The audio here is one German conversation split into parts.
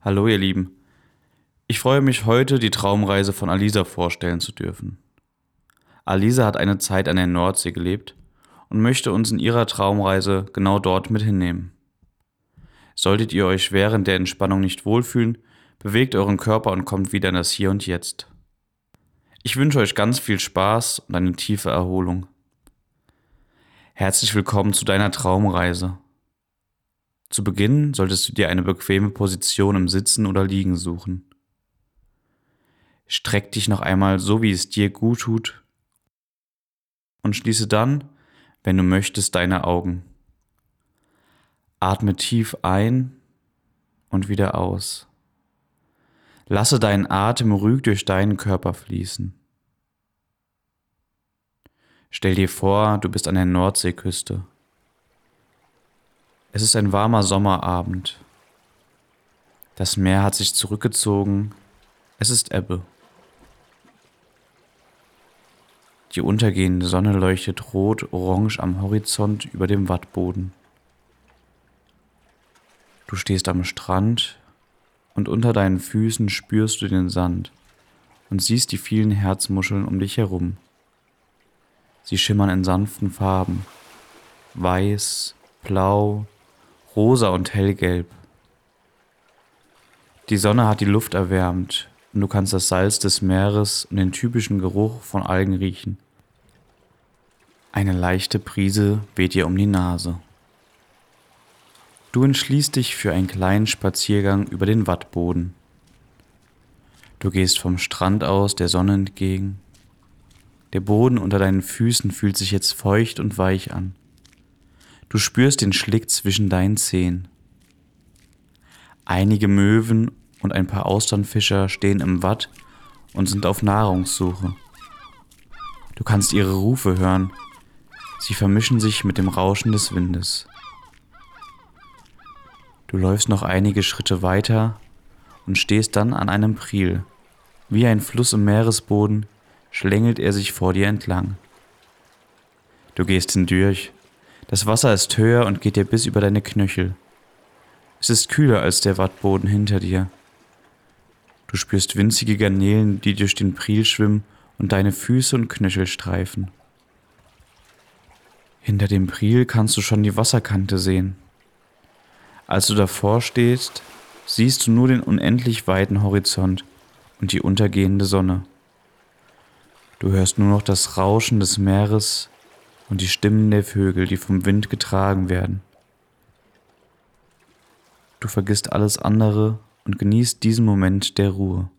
Hallo ihr Lieben. Ich freue mich heute, die Traumreise von Alisa vorstellen zu dürfen. Alisa hat eine Zeit an der Nordsee gelebt und möchte uns in ihrer Traumreise genau dort mit hinnehmen. Solltet ihr euch während der Entspannung nicht wohlfühlen, bewegt euren Körper und kommt wieder in das Hier und Jetzt. Ich wünsche euch ganz viel Spaß und eine tiefe Erholung. Herzlich willkommen zu deiner Traumreise. Zu Beginn solltest du dir eine bequeme Position im Sitzen oder Liegen suchen. Streck dich noch einmal so, wie es dir gut tut und schließe dann, wenn du möchtest, deine Augen. Atme tief ein und wieder aus. Lasse deinen Atem ruhig durch deinen Körper fließen. Stell dir vor, du bist an der Nordseeküste. Es ist ein warmer Sommerabend. Das Meer hat sich zurückgezogen. Es ist Ebbe. Die untergehende Sonne leuchtet rot-orange am Horizont über dem Wattboden. Du stehst am Strand und unter deinen Füßen spürst du den Sand und siehst die vielen Herzmuscheln um dich herum. Sie schimmern in sanften Farben, weiß, blau, rosa und hellgelb. Die Sonne hat die Luft erwärmt und du kannst das Salz des Meeres und den typischen Geruch von Algen riechen. Eine leichte Brise weht dir um die Nase. Du entschließt dich für einen kleinen Spaziergang über den Wattboden. Du gehst vom Strand aus der Sonne entgegen. Der Boden unter deinen Füßen fühlt sich jetzt feucht und weich an. Du spürst den Schlick zwischen deinen Zehen. Einige Möwen und ein paar Austernfischer stehen im Watt und sind auf Nahrungssuche. Du kannst ihre Rufe hören. Sie vermischen sich mit dem Rauschen des Windes. Du läufst noch einige Schritte weiter und stehst dann an einem Priel. Wie ein Fluss im Meeresboden schlängelt er sich vor dir entlang. Du gehst hindurch das Wasser ist höher und geht dir bis über deine Knöchel. Es ist kühler als der Wattboden hinter dir. Du spürst winzige Garnelen, die durch den Priel schwimmen und deine Füße und Knöchel streifen. Hinter dem Priel kannst du schon die Wasserkante sehen. Als du davor stehst, siehst du nur den unendlich weiten Horizont und die untergehende Sonne. Du hörst nur noch das Rauschen des Meeres und die Stimmen der Vögel, die vom Wind getragen werden. Du vergisst alles andere und genießt diesen Moment der Ruhe.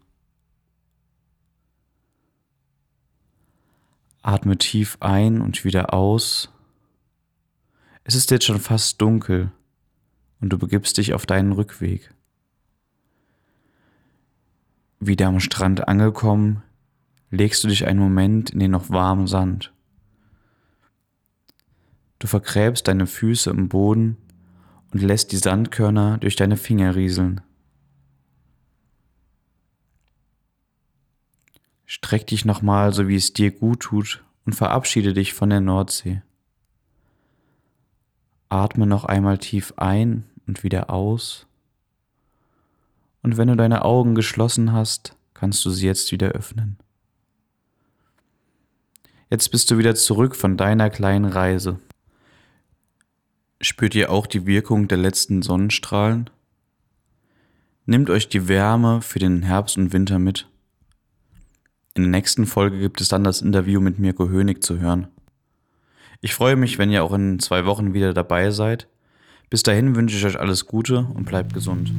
Atme tief ein und wieder aus. Es ist jetzt schon fast dunkel und du begibst dich auf deinen Rückweg. Wieder am Strand angekommen, legst du dich einen Moment in den noch warmen Sand. Du vergräbst deine Füße im Boden und lässt die Sandkörner durch deine Finger rieseln. Streck dich nochmal, so wie es dir gut tut, und verabschiede dich von der Nordsee. Atme noch einmal tief ein und wieder aus. Und wenn du deine Augen geschlossen hast, kannst du sie jetzt wieder öffnen. Jetzt bist du wieder zurück von deiner kleinen Reise. Spürt ihr auch die Wirkung der letzten Sonnenstrahlen? Nehmt euch die Wärme für den Herbst und Winter mit. In der nächsten Folge gibt es dann das Interview mit Mirko Hönig zu hören. Ich freue mich, wenn ihr auch in zwei Wochen wieder dabei seid. Bis dahin wünsche ich euch alles Gute und bleibt gesund.